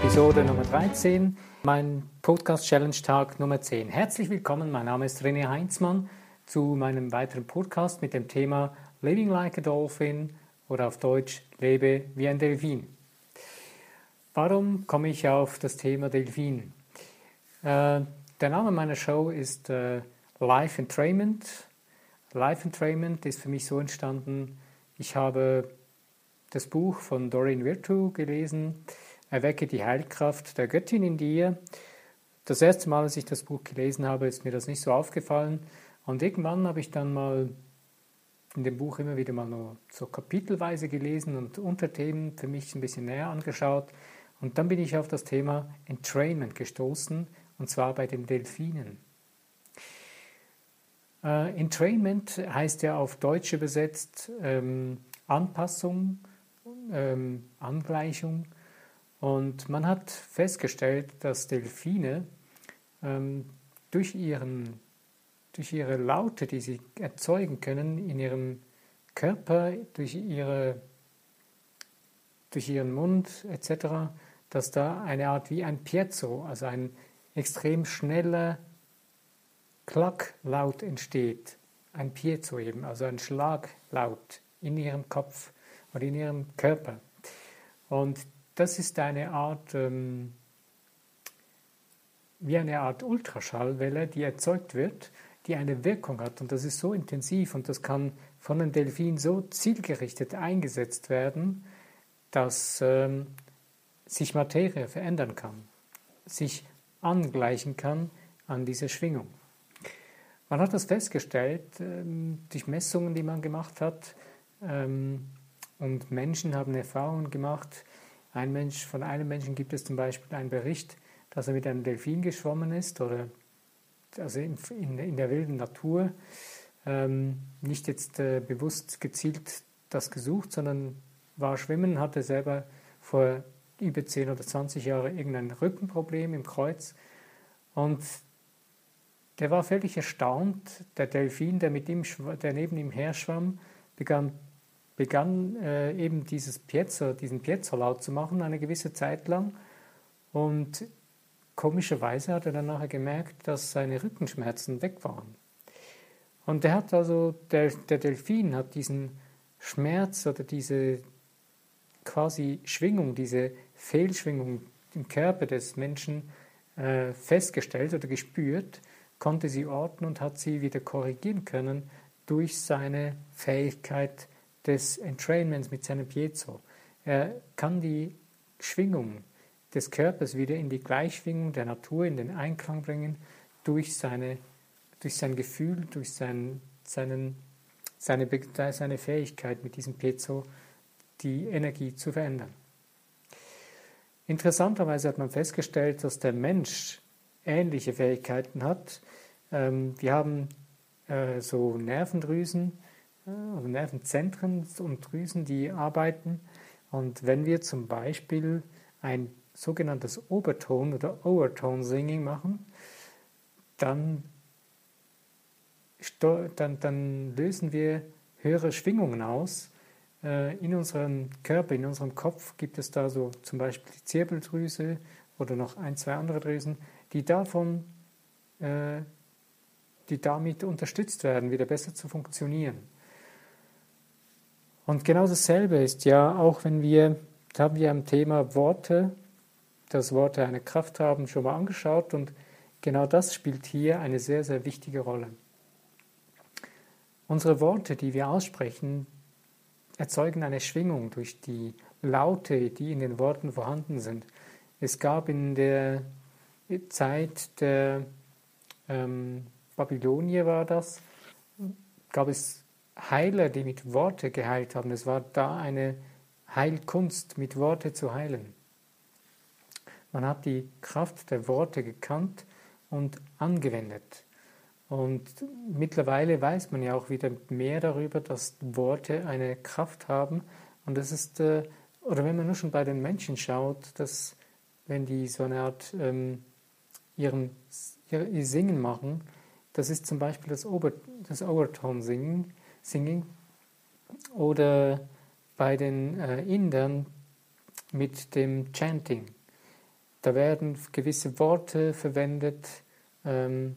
Episode Nummer 13, mein Podcast Challenge Tag Nummer 10. Herzlich willkommen, mein Name ist René Heinzmann zu meinem weiteren Podcast mit dem Thema Living Like a Dolphin oder auf Deutsch Lebe wie ein Delfin. Warum komme ich auf das Thema Delfin? Äh, der Name meiner Show ist äh, Life Entrainment. Life Entrainment ist für mich so entstanden, ich habe das Buch von Doreen Virtue gelesen, Erwecke die Heilkraft der Göttin in dir. Das erste Mal, als ich das Buch gelesen habe, ist mir das nicht so aufgefallen. Und irgendwann habe ich dann mal in dem Buch immer wieder mal nur so kapitelweise gelesen und Unterthemen für mich ein bisschen näher angeschaut. Und dann bin ich auf das Thema Entrainment gestoßen, und zwar bei den Delfinen. Äh, Entrainment heißt ja auf Deutsch übersetzt ähm, Anpassung, ähm, Angleichung. Und man hat festgestellt, dass Delfine ähm, durch, ihren, durch ihre Laute, die sie erzeugen können in ihrem Körper, durch, ihre, durch ihren Mund etc., dass da eine Art wie ein Piezo, also ein extrem schneller Klacklaut entsteht. Ein Piezo eben, also ein Schlaglaut in ihrem Kopf oder in ihrem Körper. Und das ist eine Art, ähm, wie eine Art Ultraschallwelle, die erzeugt wird, die eine Wirkung hat. Und das ist so intensiv und das kann von einem Delfin so zielgerichtet eingesetzt werden, dass ähm, sich Materie verändern kann, sich angleichen kann an diese Schwingung. Man hat das festgestellt ähm, durch Messungen, die man gemacht hat. Ähm, und Menschen haben Erfahrungen gemacht. Ein Mensch, von einem Menschen gibt es zum Beispiel einen Bericht, dass er mit einem Delfin geschwommen ist oder also in, in, in der wilden Natur. Ähm, nicht jetzt äh, bewusst gezielt das gesucht, sondern war schwimmen, hatte selber vor über 10 oder 20 Jahren irgendein Rückenproblem im Kreuz. Und der war völlig erstaunt. Der Delfin, der, mit ihm, der neben ihm her schwamm, begann, begann äh, eben dieses Piezo, diesen Piezo-Laut zu machen, eine gewisse Zeit lang. Und komischerweise hat er dann nachher gemerkt, dass seine Rückenschmerzen weg waren. Und der hat also, der, der Delfin hat diesen Schmerz oder diese quasi Schwingung, diese Fehlschwingung im Körper des Menschen äh, festgestellt oder gespürt, konnte sie orten und hat sie wieder korrigieren können durch seine Fähigkeit des Entrainments mit seinem Piezo. Er kann die Schwingung des Körpers wieder in die Gleichschwingung der Natur, in den Einklang bringen, durch, seine, durch sein Gefühl, durch sein, seinen, seine, seine Fähigkeit mit diesem Piezo die Energie zu verändern. Interessanterweise hat man festgestellt, dass der Mensch ähnliche Fähigkeiten hat. Ähm, wir haben äh, so Nervendrüsen, also Nervenzentren und Drüsen, die arbeiten. Und wenn wir zum Beispiel ein sogenanntes Oberton oder Overtone Singing machen, dann, dann, dann lösen wir höhere Schwingungen aus äh, in unserem Körper, in unserem Kopf gibt es da so zum Beispiel die Zirbeldrüse oder noch ein, zwei andere Drüsen, die davon, äh, die damit unterstützt werden, wieder besser zu funktionieren. Und genau dasselbe ist ja auch, wenn wir, da haben wir am Thema Worte, dass Worte eine Kraft haben, schon mal angeschaut und genau das spielt hier eine sehr, sehr wichtige Rolle. Unsere Worte, die wir aussprechen, erzeugen eine Schwingung durch die Laute, die in den Worten vorhanden sind. Es gab in der Zeit der ähm, Babylonier war das, gab es Heiler, die mit Worte geheilt haben. Es war da eine Heilkunst, mit Worte zu heilen. Man hat die Kraft der Worte gekannt und angewendet. Und mittlerweile weiß man ja auch wieder mehr darüber, dass Worte eine Kraft haben. Und das ist, äh, oder wenn man nur schon bei den Menschen schaut, dass wenn die so eine Art ähm, ihren, ihr Singen machen, das ist zum Beispiel das, Ober, das Overtone-Singen Singing, oder bei den äh, Indern mit dem Chanting. Da werden gewisse Worte verwendet, ähm,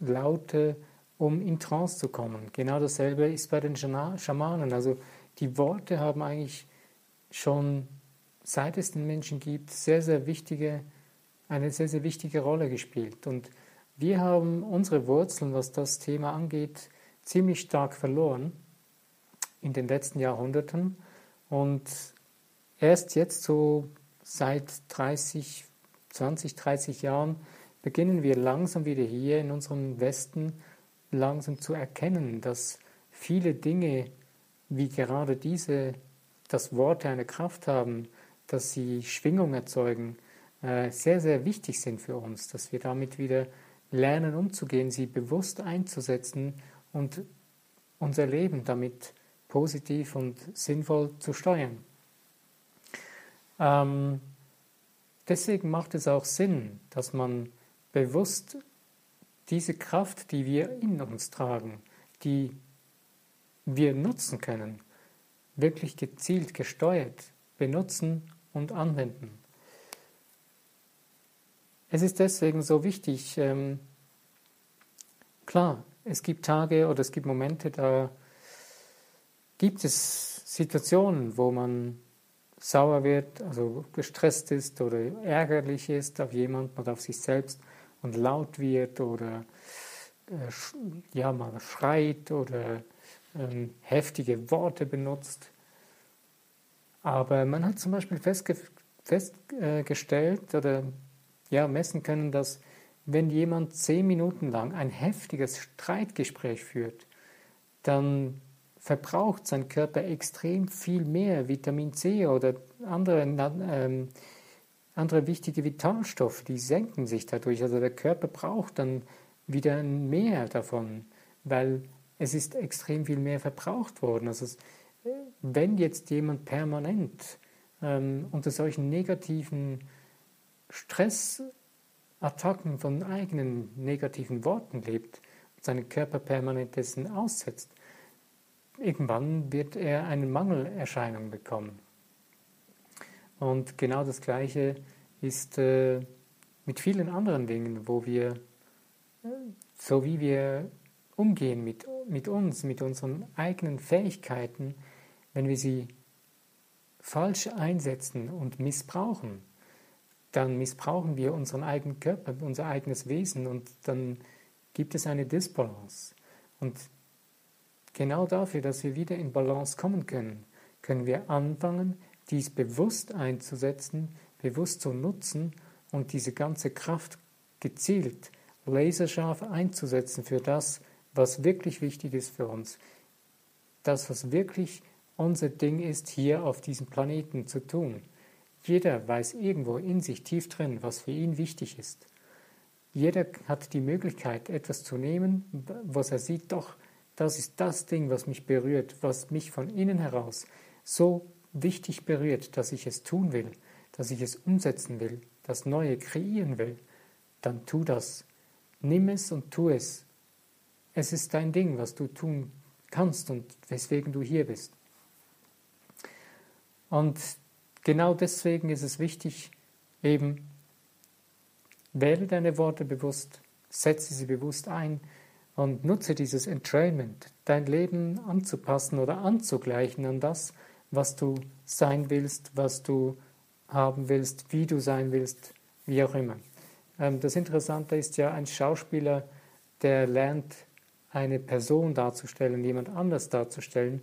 Laute, um in Trance zu kommen. Genau dasselbe ist bei den Schamanen. Also die Worte haben eigentlich schon, seit es den Menschen gibt, sehr, sehr wichtige, eine sehr, sehr wichtige Rolle gespielt. Und wir haben unsere Wurzeln, was das Thema angeht, ziemlich stark verloren in den letzten Jahrhunderten. Und erst jetzt so seit 30, 20, 30 Jahren beginnen wir langsam wieder hier in unserem Westen langsam zu erkennen, dass viele Dinge, wie gerade diese, dass Worte eine Kraft haben, dass sie Schwingung erzeugen, äh, sehr, sehr wichtig sind für uns, dass wir damit wieder lernen umzugehen, sie bewusst einzusetzen und unser Leben damit positiv und sinnvoll zu steuern. Ähm, deswegen macht es auch Sinn, dass man bewusst diese Kraft, die wir in uns tragen, die wir nutzen können, wirklich gezielt gesteuert benutzen und anwenden. Es ist deswegen so wichtig, ähm, klar, es gibt Tage oder es gibt Momente, da gibt es Situationen, wo man sauer wird, also gestresst ist oder ärgerlich ist auf jemanden oder auf sich selbst und laut wird oder äh, ja, mal schreit oder ähm, heftige Worte benutzt. Aber man hat zum Beispiel festge festgestellt oder ja, messen können, dass wenn jemand zehn Minuten lang ein heftiges Streitgespräch führt, dann verbraucht sein Körper extrem viel mehr Vitamin C oder andere ähm, andere wichtige Vitalstoffe, die senken sich dadurch. Also der Körper braucht dann wieder mehr davon, weil es ist extrem viel mehr verbraucht worden. Also es, wenn jetzt jemand permanent ähm, unter solchen negativen Stressattacken von eigenen negativen Worten lebt und seinen Körper permanent dessen aussetzt, irgendwann wird er eine Mangelerscheinung bekommen. Und genau das Gleiche ist äh, mit vielen anderen Dingen, wo wir, so wie wir umgehen mit, mit uns, mit unseren eigenen Fähigkeiten, wenn wir sie falsch einsetzen und missbrauchen, dann missbrauchen wir unseren eigenen Körper, unser eigenes Wesen und dann gibt es eine Disbalance. Und genau dafür, dass wir wieder in Balance kommen können, können wir anfangen, dies bewusst einzusetzen, bewusst zu nutzen und diese ganze Kraft gezielt, laserscharf einzusetzen für das, was wirklich wichtig ist für uns. Das, was wirklich unser Ding ist, hier auf diesem Planeten zu tun. Jeder weiß irgendwo in sich tief drin, was für ihn wichtig ist. Jeder hat die Möglichkeit, etwas zu nehmen, was er sieht, doch, das ist das Ding, was mich berührt, was mich von innen heraus so wichtig berührt, dass ich es tun will, dass ich es umsetzen will, das Neue kreieren will, dann tu das. Nimm es und tu es. Es ist dein Ding, was du tun kannst und weswegen du hier bist. Und genau deswegen ist es wichtig, eben, wähle deine Worte bewusst, setze sie bewusst ein und nutze dieses Entrainment, dein Leben anzupassen oder anzugleichen an das, was du sein willst, was du haben willst, wie du sein willst, wie auch immer. Ähm, das Interessante ist ja, ein Schauspieler, der lernt, eine Person darzustellen, jemand anders darzustellen,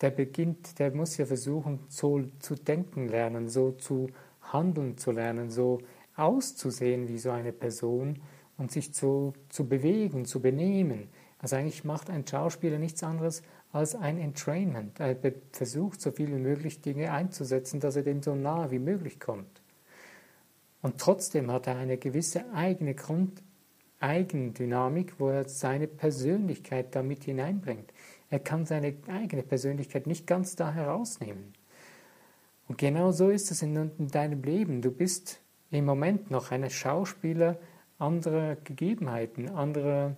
der beginnt, der muss ja versuchen, so zu denken lernen, so zu handeln zu lernen, so auszusehen wie so eine Person und sich zu, zu bewegen, zu benehmen. Also eigentlich macht ein Schauspieler nichts anderes als ein Entrainment. Er versucht, so viel wie möglich Dinge einzusetzen, dass er dem so nahe wie möglich kommt. Und trotzdem hat er eine gewisse eigene Grund, Eigendynamik, wo er seine Persönlichkeit damit hineinbringt. Er kann seine eigene Persönlichkeit nicht ganz da herausnehmen. Und genau so ist es in, in deinem Leben. Du bist im Moment noch ein Schauspieler anderer Gegebenheiten, anderer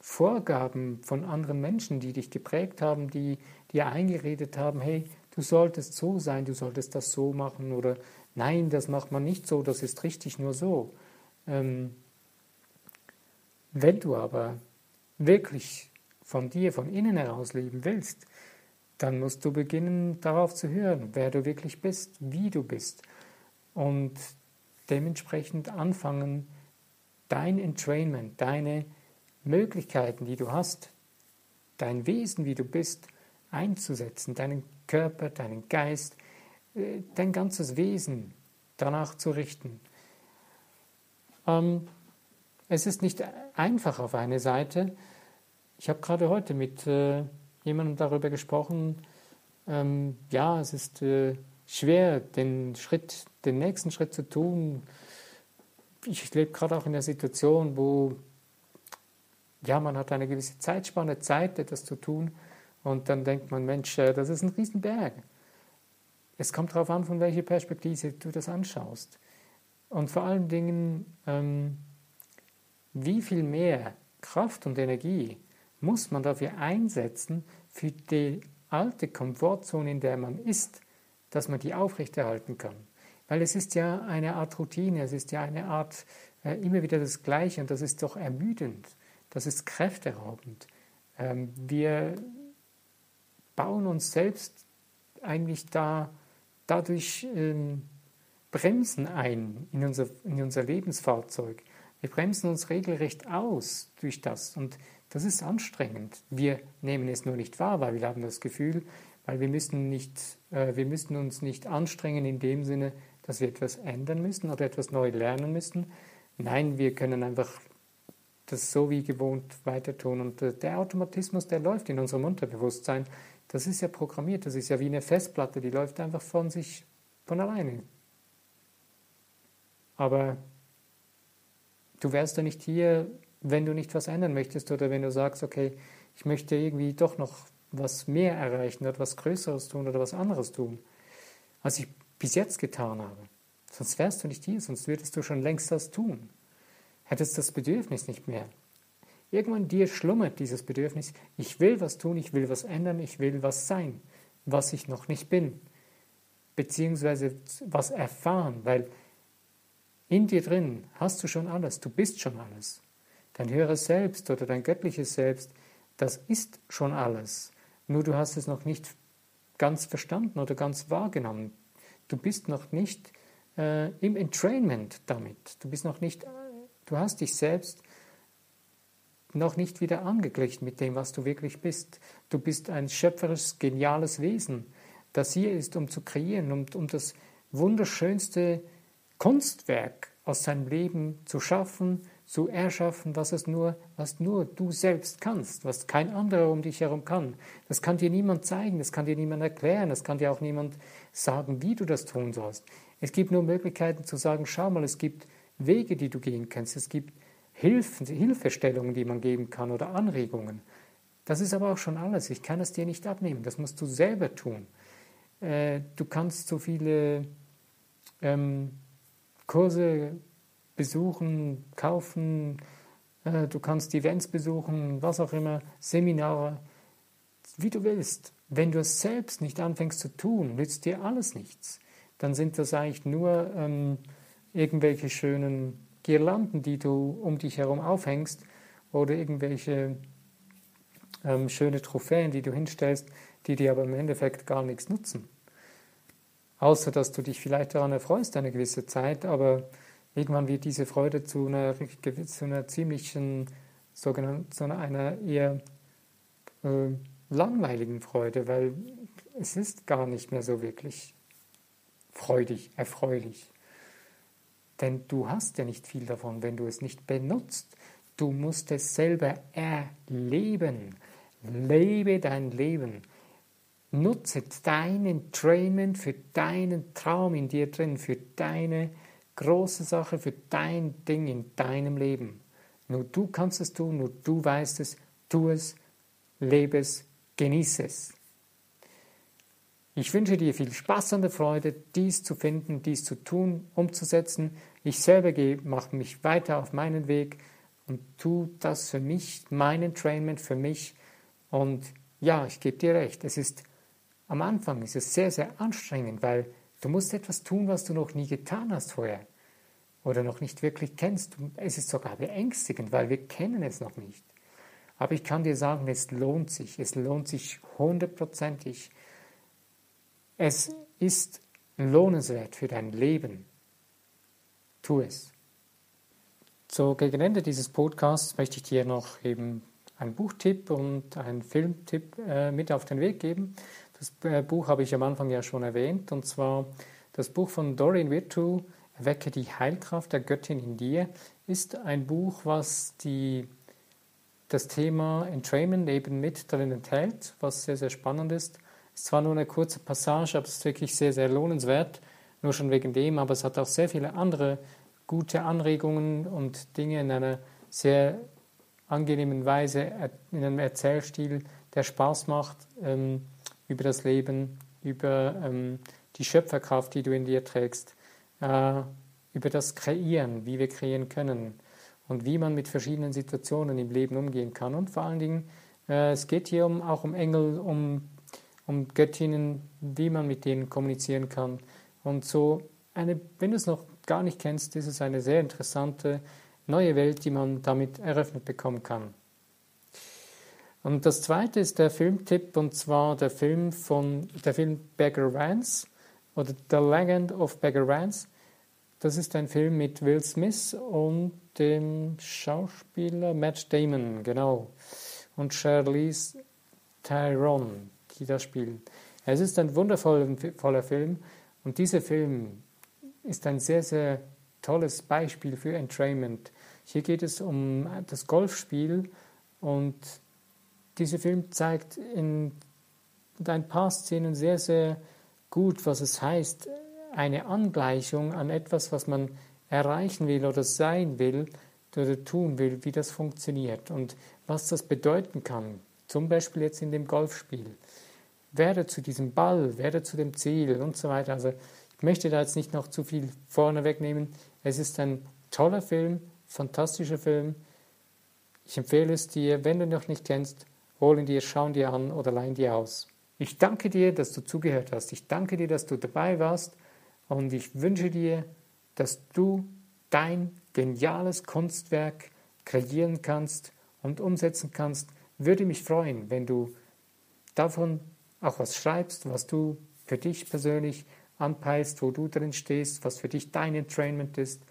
Vorgaben von anderen Menschen, die dich geprägt haben, die dir eingeredet haben, hey, du solltest so sein, du solltest das so machen oder nein, das macht man nicht so, das ist richtig nur so. Ähm, wenn du aber wirklich von dir, von innen heraus leben willst, dann musst du beginnen darauf zu hören, wer du wirklich bist, wie du bist und dementsprechend anfangen, dein Entrainment, deine Möglichkeiten, die du hast, dein Wesen, wie du bist, einzusetzen, deinen Körper, deinen Geist, äh, dein ganzes Wesen danach zu richten. Ähm, es ist nicht einfach auf eine Seite. Ich habe gerade heute mit äh, jemandem darüber gesprochen. Ähm, ja, es ist äh, schwer, den Schritt, den nächsten Schritt zu tun. Ich lebe gerade auch in einer Situation, wo ja, man hat eine gewisse Zeitspanne, Zeit, etwas zu tun. Und dann denkt man, Mensch, äh, das ist ein Riesenberg. Es kommt darauf an, von welcher Perspektive du das anschaust. Und vor allen Dingen, ähm, wie viel mehr Kraft und Energie muss man dafür einsetzen, für die alte Komfortzone, in der man ist, dass man die aufrechterhalten kann. Weil es ist ja eine Art Routine, es ist ja eine Art äh, immer wieder das Gleiche und das ist doch ermüdend, das ist kräfteraubend. Ähm, wir bauen uns selbst eigentlich da dadurch ähm, Bremsen ein in unser, in unser Lebensfahrzeug. Wir bremsen uns regelrecht aus durch das und das ist anstrengend. Wir nehmen es nur nicht wahr, weil wir haben das Gefühl, weil wir müssen, nicht, äh, wir müssen uns nicht anstrengen in dem Sinne, dass wir etwas ändern müssen oder etwas neu lernen müssen. Nein, wir können einfach das so wie gewohnt weiter tun. Und äh, der Automatismus, der läuft in unserem Unterbewusstsein, das ist ja programmiert, das ist ja wie eine Festplatte, die läuft einfach von sich, von alleine. Aber du wärst ja nicht hier, wenn du nicht was ändern möchtest oder wenn du sagst, okay, ich möchte irgendwie doch noch was mehr erreichen oder was Größeres tun oder was anderes tun, als ich bis jetzt getan habe. Sonst wärst du nicht hier, sonst würdest du schon längst das tun. Hättest das Bedürfnis nicht mehr. Irgendwann dir schlummert dieses Bedürfnis, ich will was tun, ich will was ändern, ich will was sein, was ich noch nicht bin. Beziehungsweise was erfahren, weil in dir drin hast du schon alles, du bist schon alles. Dein höheres Selbst oder dein göttliches Selbst, das ist schon alles. Nur du hast es noch nicht ganz verstanden oder ganz wahrgenommen. Du bist noch nicht äh, im Entrainment damit. Du bist noch nicht, du hast dich selbst noch nicht wieder angeglichen mit dem, was du wirklich bist. Du bist ein schöpferisches, geniales Wesen, das hier ist, um zu kreieren, um, um das wunderschönste Kunstwerk aus seinem Leben zu schaffen, zu erschaffen, was es nur, was nur du selbst kannst, was kein anderer um dich herum kann. Das kann dir niemand zeigen, das kann dir niemand erklären, das kann dir auch niemand sagen, wie du das tun sollst. Es gibt nur Möglichkeiten zu sagen, schau mal, es gibt Wege, die du gehen kannst, es gibt Hilfen, Hilfestellungen, die man geben kann oder Anregungen. Das ist aber auch schon alles. Ich kann es dir nicht abnehmen. Das musst du selber tun. Äh, du kannst so viele ähm, Kurse besuchen, kaufen, äh, du kannst Events besuchen, was auch immer, Seminare, wie du willst. Wenn du es selbst nicht anfängst zu tun, nützt dir alles nichts. Dann sind das eigentlich nur ähm, irgendwelche schönen Girlanden, die du um dich herum aufhängst oder irgendwelche ähm, schöne Trophäen, die du hinstellst, die dir aber im Endeffekt gar nichts nutzen. Außer dass du dich vielleicht daran erfreust eine gewisse Zeit, aber irgendwann wird diese Freude zu einer, zu einer ziemlichen, sogenannten, zu einer eher äh, langweiligen Freude, weil es ist gar nicht mehr so wirklich freudig, erfreulich. Denn du hast ja nicht viel davon, wenn du es nicht benutzt. Du musst es selber erleben. Lebe dein Leben. Nutze dein Entrainment für deinen Traum in dir drin, für deine große Sache, für dein Ding in deinem Leben. Nur du kannst es tun, nur du weißt es, tu es, lebe es, genieße es. Ich wünsche dir viel Spaß und Freude, dies zu finden, dies zu tun, umzusetzen. Ich selber mache mich weiter auf meinen Weg und tu das für mich, mein Entrainment für mich. Und ja, ich gebe dir recht, es ist am Anfang ist es sehr, sehr anstrengend, weil Du musst etwas tun, was du noch nie getan hast vorher oder noch nicht wirklich kennst. Es ist sogar beängstigend, weil wir kennen es noch nicht. Aber ich kann dir sagen, es lohnt sich. Es lohnt sich hundertprozentig. Es ist lohnenswert für dein Leben. Tu es. So, gegen Ende dieses Podcasts möchte ich dir noch eben einen Buchtipp und einen Filmtipp äh, mit auf den Weg geben. Das äh, Buch habe ich am Anfang ja schon erwähnt, und zwar das Buch von Doreen Virtue, Erwecke die Heilkraft der Göttin in dir, ist ein Buch, was die, das Thema Entrainment eben mit darin enthält, was sehr, sehr spannend ist. Es ist zwar nur eine kurze Passage, aber es ist wirklich sehr, sehr lohnenswert, nur schon wegen dem, aber es hat auch sehr viele andere gute Anregungen und Dinge in einer sehr angenehmen Weise, in einem Erzählstil, der Spaß macht ähm, über das Leben, über ähm, die Schöpferkraft, die du in dir trägst, äh, über das Kreieren, wie wir kreieren können und wie man mit verschiedenen Situationen im Leben umgehen kann. Und vor allen Dingen, äh, es geht hier um, auch um Engel, um, um Göttinnen, wie man mit denen kommunizieren kann. Und so, eine, wenn du es noch gar nicht kennst, ist es eine sehr interessante neue Welt, die man damit eröffnet bekommen kann. Und das zweite ist der Filmtipp, und zwar der Film von der Film Beggar Vance oder The Legend of Beggar Vance. Das ist ein Film mit Will Smith und dem Schauspieler Matt Damon, genau, und Charlize Theron, die da spielen. Es ist ein wundervoller Film und dieser Film ist ein sehr, sehr tolles Beispiel für Entrainment. Hier geht es um das Golfspiel und dieser Film zeigt in ein paar Szenen sehr, sehr gut, was es heißt, eine Angleichung an etwas, was man erreichen will oder sein will oder tun will, wie das funktioniert und was das bedeuten kann. Zum Beispiel jetzt in dem Golfspiel. Werde zu diesem Ball, werde zu dem Ziel und so weiter. Also ich möchte da jetzt nicht noch zu viel vorne wegnehmen. Es ist ein toller Film, fantastischer Film. Ich empfehle es dir, wenn du noch nicht kennst, hol ihn dir, schau ihn dir an oder leih ihn dir aus. Ich danke dir, dass du zugehört hast. Ich danke dir, dass du dabei warst und ich wünsche dir, dass du dein geniales Kunstwerk kreieren kannst und umsetzen kannst. Würde mich freuen, wenn du davon auch was schreibst, was du für dich persönlich anpeilst, wo du drin stehst, was für dich dein Entrainment ist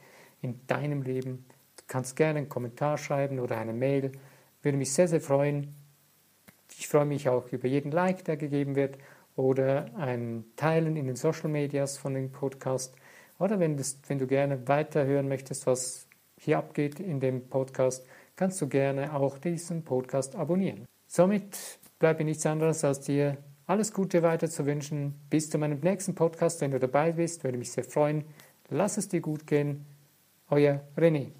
in deinem Leben. Du kannst gerne einen Kommentar schreiben oder eine Mail. Würde mich sehr, sehr freuen. Ich freue mich auch über jeden Like, der gegeben wird oder ein Teilen in den Social Medias von dem Podcast. Oder wenn, das, wenn du gerne weiterhören möchtest, was hier abgeht in dem Podcast, kannst du gerne auch diesen Podcast abonnieren. Somit bleibe nichts anderes als dir alles Gute weiter zu wünschen. Bis zu meinem nächsten Podcast, wenn du dabei bist, würde mich sehr freuen. Lass es dir gut gehen. Euer René.